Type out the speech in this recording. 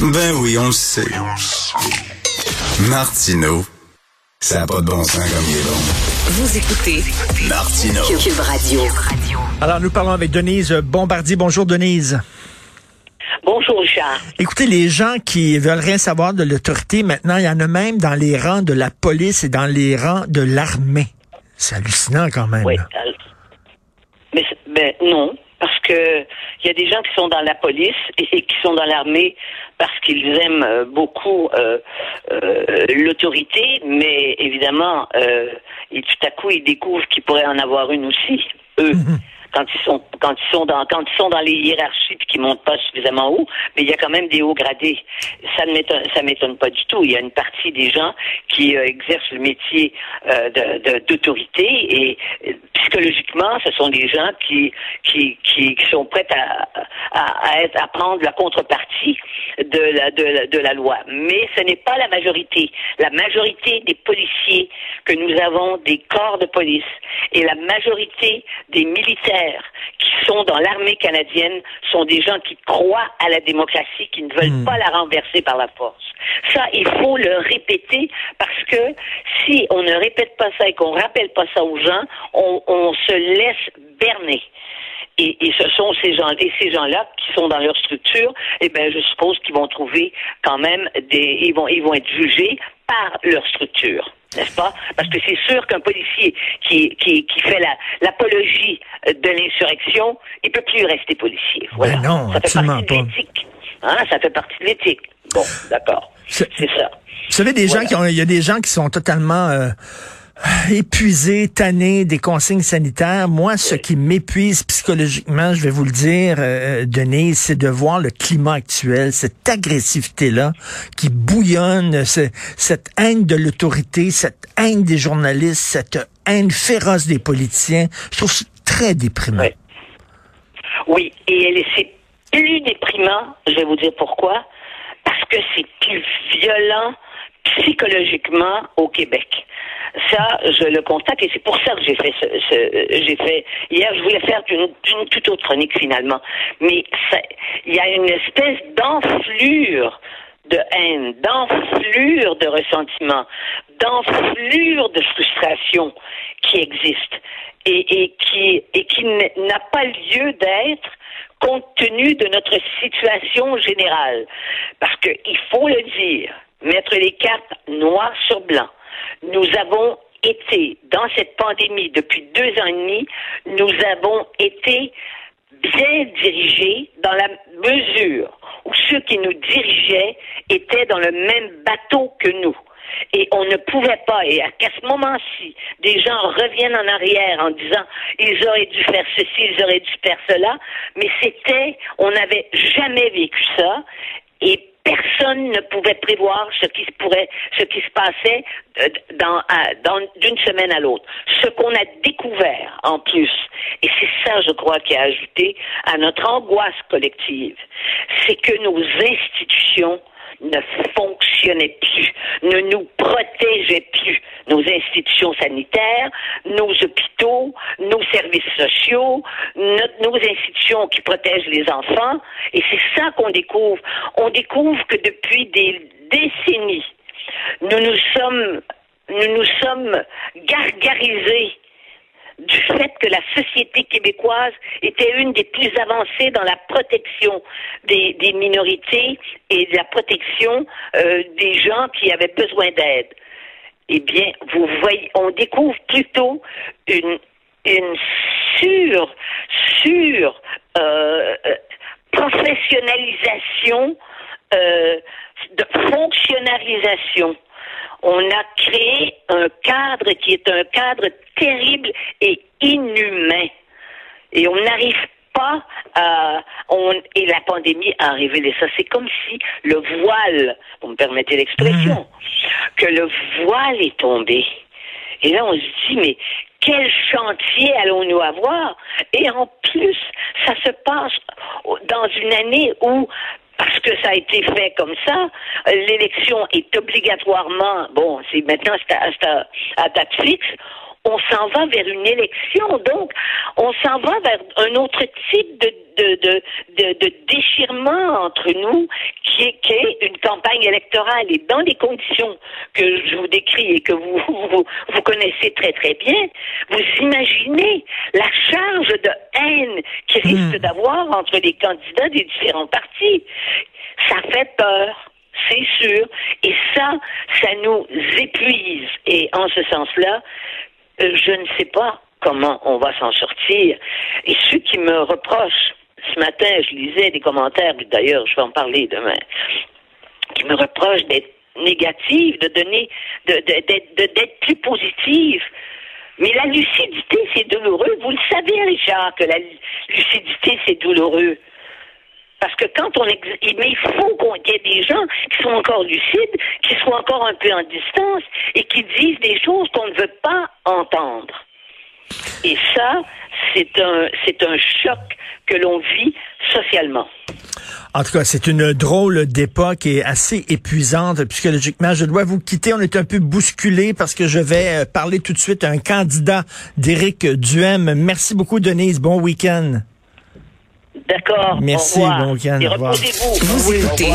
Ben oui, on le sait. Martino, ça n'a pas de bon sens comme il est bon. Vous écoutez Martino. Cube Radio. Alors, nous parlons avec Denise Bombardier. Bonjour, Denise. Bonjour, Richard. Écoutez, les gens qui veulent rien savoir de l'autorité, maintenant, il y en a même dans les rangs de la police et dans les rangs de l'armée. C'est hallucinant quand même. Oui. Mais, non, parce que il y a des gens qui sont dans la police et, qui sont dans l'armée parce qu'ils aiment euh, beaucoup euh, euh, l'autorité, mais évidemment, euh, et tout à coup, ils découvrent qu'ils pourraient en avoir une aussi, eux. Quand ils sont quand ils sont dans quand ils sont dans les hiérarchies puis qu'ils montent pas suffisamment haut, mais il y a quand même des hauts gradés. Ça ne m'étonne pas du tout. Il y a une partie des gens qui euh, exercent le métier euh, d'autorité et psychologiquement, ce sont des gens qui qui qui, sont prêts à, à, à prendre la contrepartie de de la loi. Mais ce n'est pas la majorité. La majorité des policiers que nous avons des corps de police et la majorité des militaires qui sont dans l'armée canadienne sont des gens qui croient à la démocratie, qui ne veulent pas la renverser par la force. Ça, il faut le répéter parce que si on ne répète pas ça et qu'on rappelle pas ça aux gens, on, on se laisse berner. Et, et ce sont ces gens et ces gens-là qui sont dans leur structure, eh ben je suppose qu'ils vont trouver quand même des ils vont ils vont être jugés par leur structure, n'est-ce pas? Parce que c'est sûr qu'un policier qui qui qui fait la l'apologie de l'insurrection, il peut plus rester policier. Voilà. Ben non, ça fait partie de l'éthique. Hein, ça fait partie de l'éthique. Bon, d'accord. C'est- C'est ça. Vous savez, des Voilà. gens qui ont, il y a des gens qui sont totalement euh, épuisés, tannés des consignes sanitaires. Moi, ce qui m'épuise psychologiquement, je vais vous le dire, euh, Denise, c'est de voir le climat actuel, cette agressivité-là qui bouillonne, ce- cette haine de l'autorité, cette haine des journalistes, cette haine féroce des politiciens. Je trouve ça très déprimant. Ouais. Oui, et elle est- c'est plus déprimant, je vais vous dire pourquoi, parce que c'est plus violent psychologiquement au Québec. Ça, je le constate et c'est pour ça que j'ai fait ce, ce- j'ai fait hier. Je voulais faire une, une toute autre chronique finalement, mais il y a une espèce d'enflure de haine, d'enflure de ressentiment, d'enflure de frustration qui existe et, et qui, et qui n'a pas lieu d'être compte tenu de notre situation générale. Parce qu'il faut le dire, mettre les cartes noir sur blanc. Nous avons été, dans cette pandémie depuis deux ans et demi, nous avons été bien dirigés dans la mesure où ceux qui nous dirigeaient étaient dans le même bateau que nous. Et on ne pouvait pas, et à ce moment-ci, des gens reviennent en arrière en disant ils auraient dû faire ceci, ils auraient dû faire cela, mais c'était, on n'avait jamais vécu ça, et personne ne pouvait prévoir ce qui se passait euh, d'une semaine à l'autre. Ce qu'on a découvert en plus, et c'est ça, je crois, qui a ajouté à notre angoisse collective, c'est que nos institutions ne ne nous protégeaient plus. Nos institutions sanitaires, nos hôpitaux, nos services sociaux, nos institutions qui protègent les enfants. Et c'est ça qu'on découvre. On découvre que depuis des décennies, nous nous sommes gargarisés du fait que la société québécoise était une des plus avancées dans la protection des, des minorités et de la protection euh, des gens qui avaient besoin d'aide. Eh bien, vous voyez, on découvre plutôt une, une sur, sur euh, euh, professionnalisation, euh, de fonctionnalisation on a créé un cadre qui est un cadre terrible et inhumain. Et on n'arrive pas à... On, et la pandémie a révélé ça. C'est comme si le voile, vous me permettez l'expression, que le voile est tombé. Et là, on se dit, mais quel chantier allons-nous avoir? Et en plus, ça se passe dans une année où que ça a été fait comme ça, l'élection est obligatoirement, bon, c'est maintenant c'est à, à- à date fixe, on s'en va vers une élection. Donc, on s'en va vers un autre type de, de, de, de, de déchirement entre nous qui est, qui est une campagne électorale. Et dans les conditions que je vous décris et que vous, vous, vous connaissez très très bien, vous imaginez la charge de haine qui risque d'avoir entre les candidats des différents partis. Ça fait peur c'est sûr. Et ça, ça nous épuise. Et en ce sens-là, je ne sais pas comment on va s'en sortir. Et ceux qui me reprochent, ce matin, je lisais des commentaires, d'ailleurs, je vais en parler demain, qui me reprochent d'être négative, de donner, d'être de, d'être plus positive. Mais la lucidité, c'est douloureux. Vous le savez, Richard, que la lucidité, c'est douloureux. Parce que quand on mais il faut qu'il y ait des gens qui sont encore lucides, qui soient encore un peu en distance et qui disent des choses qu'on ne veut pas entendre. Et ça, c'est un, c'est un choc que l'on vit socialement. En tout cas, c'est une drôle d'époque et assez épuisante psychologiquement. Je dois vous quitter. On est un peu bousculé parce que je vais euh, parler tout de suite à un candidat d'Éric Duhem. Merci beaucoup, Denise. Bon week-end. D'accord. Merci, bon week-end. Et reposez-vous. Vous écoutez